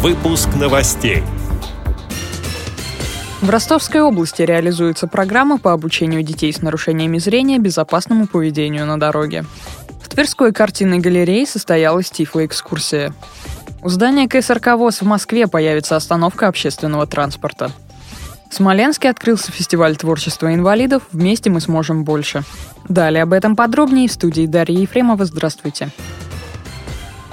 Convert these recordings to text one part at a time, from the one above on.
Выпуск новостей. В Ростовской области реализуется программа по обучению детей с нарушениями зрения безопасному поведению на дороге. В Тверской картинной галерее состоялась тифлоэкскурсия. У здания КСРК ВОЗ в Москве появится остановка общественного транспорта. В Смоленске открылся фестиваль творчества инвалидов «Вместе мы сможем больше». Далее об этом подробнее в студии Дарьи Ефремова. Здравствуйте.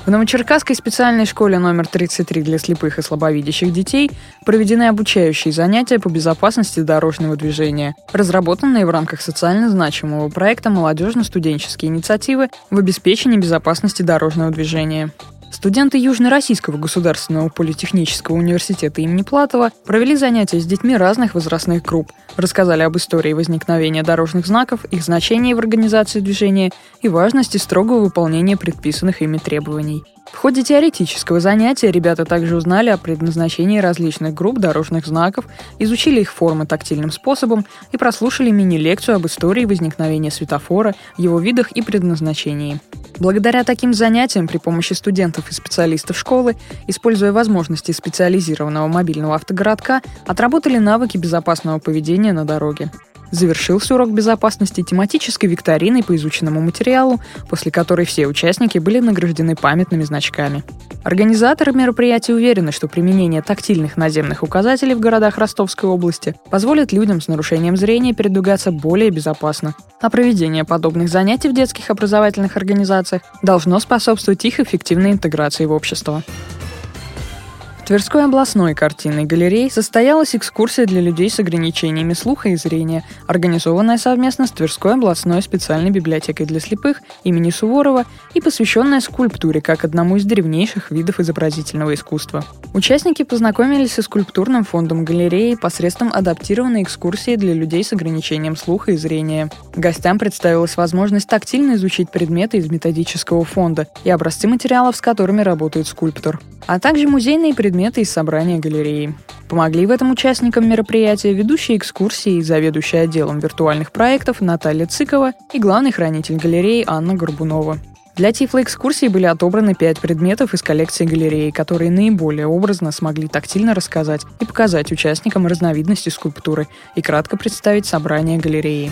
В Новочеркасской специальной школе номер 33 для слепых и слабовидящих детей проведены обучающие занятия по безопасности дорожного движения, разработанные в рамках социально значимого проекта «Молодежно-студенческие инициативы в обеспечении безопасности дорожного движения». Студенты Южно-Российского государственного политехнического университета имени Платова провели занятия с детьми разных возрастных групп, рассказали об истории возникновения дорожных знаков, их значении в организации движения и важности строгого выполнения предписанных ими требований. В ходе теоретического занятия ребята также узнали о предназначении различных групп дорожных знаков, изучили их формы тактильным способом и прослушали мини-лекцию об истории возникновения светофора, его видах и предназначении. Благодаря таким занятиям при помощи студентов и специалистов школы, используя возможности специализированного мобильного автогородка, отработали навыки безопасного поведения на дороге. Завершился урок безопасности тематической викториной по изученному материалу, после которой все участники были награждены памятными значками. Организаторы мероприятия уверены, что применение тактильных наземных указателей в городах Ростовской области позволит людям с нарушением зрения передвигаться более безопасно, а проведение подобных занятий в детских образовательных организациях должно способствовать их эффективной интеграции в общество. Тверской областной картинной галерее состоялась экскурсия для людей с ограничениями слуха и зрения, организованная совместно с Тверской областной специальной библиотекой для слепых имени Суворова и посвященная скульптуре как одному из древнейших видов изобразительного искусства. Участники познакомились со скульптурным фондом галереи посредством адаптированной экскурсии для людей с ограничением слуха и зрения. Гостям представилась возможность тактильно изучить предметы из методического фонда и образцы материалов, с которыми работает скульптор а также музейные предметы из собрания галереи. Помогли в этом участникам мероприятия ведущие экскурсии и заведующий отделом виртуальных проектов Наталья Цикова и главный хранитель галереи Анна Горбунова. Для тифлоэкскурсии были отобраны пять предметов из коллекции галереи, которые наиболее образно смогли тактильно рассказать и показать участникам разновидности скульптуры и кратко представить собрание галереи.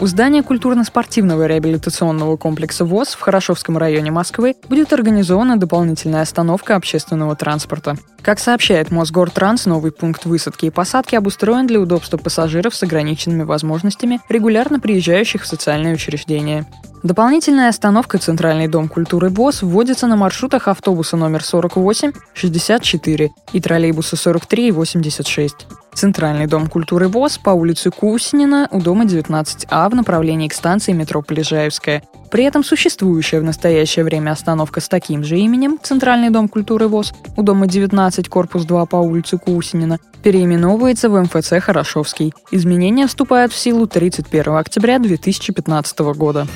У здания культурно-спортивного реабилитационного комплекса ВОЗ в Хорошовском районе Москвы будет организована дополнительная остановка общественного транспорта. Как сообщает Мосгортранс, новый пункт высадки и посадки обустроен для удобства пассажиров с ограниченными возможностями, регулярно приезжающих в социальные учреждения. Дополнительная остановка «Центральный дом культуры ВОЗ» вводится на маршрутах автобуса номер 48, 64 и троллейбуса 43 и 86. Центральный дом культуры ВОЗ по улице Кусинина у дома 19А в направлении к станции метро Полежаевская. При этом существующая в настоящее время остановка с таким же именем Центральный дом культуры ВОЗ у дома 19, корпус 2 по улице Кусинина переименовывается в МФЦ Хорошовский. Изменения вступают в силу 31 октября 2015 года.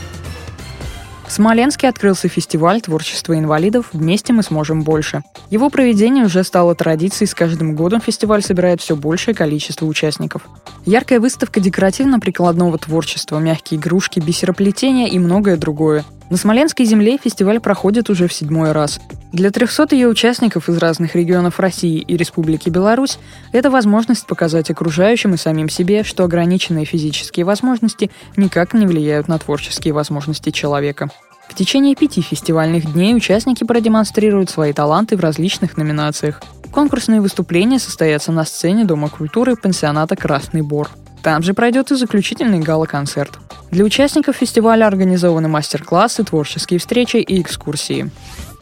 В Смоленске открылся фестиваль творчества инвалидов «Вместе мы сможем больше». Его проведение уже стало традицией, с каждым годом фестиваль собирает все большее количество участников. Яркая выставка декоративно-прикладного творчества, мягкие игрушки, бисероплетения и многое другое. На Смоленской земле фестиваль проходит уже в седьмой раз. Для 300 ее участников из разных регионов России и Республики Беларусь это возможность показать окружающим и самим себе, что ограниченные физические возможности никак не влияют на творческие возможности человека. В течение пяти фестивальных дней участники продемонстрируют свои таланты в различных номинациях. Конкурсные выступления состоятся на сцене Дома культуры пансионата «Красный Бор». Там же пройдет и заключительный гала-концерт. Для участников фестиваля организованы мастер-классы, творческие встречи и экскурсии.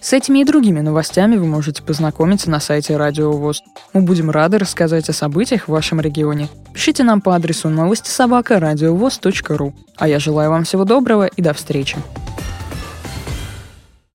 С этими и другими новостями вы можете познакомиться на сайте Радио ВОЗ. Мы будем рады рассказать о событиях в вашем регионе. Пишите нам по адресу новости собака ру. А я желаю вам всего доброго и до встречи.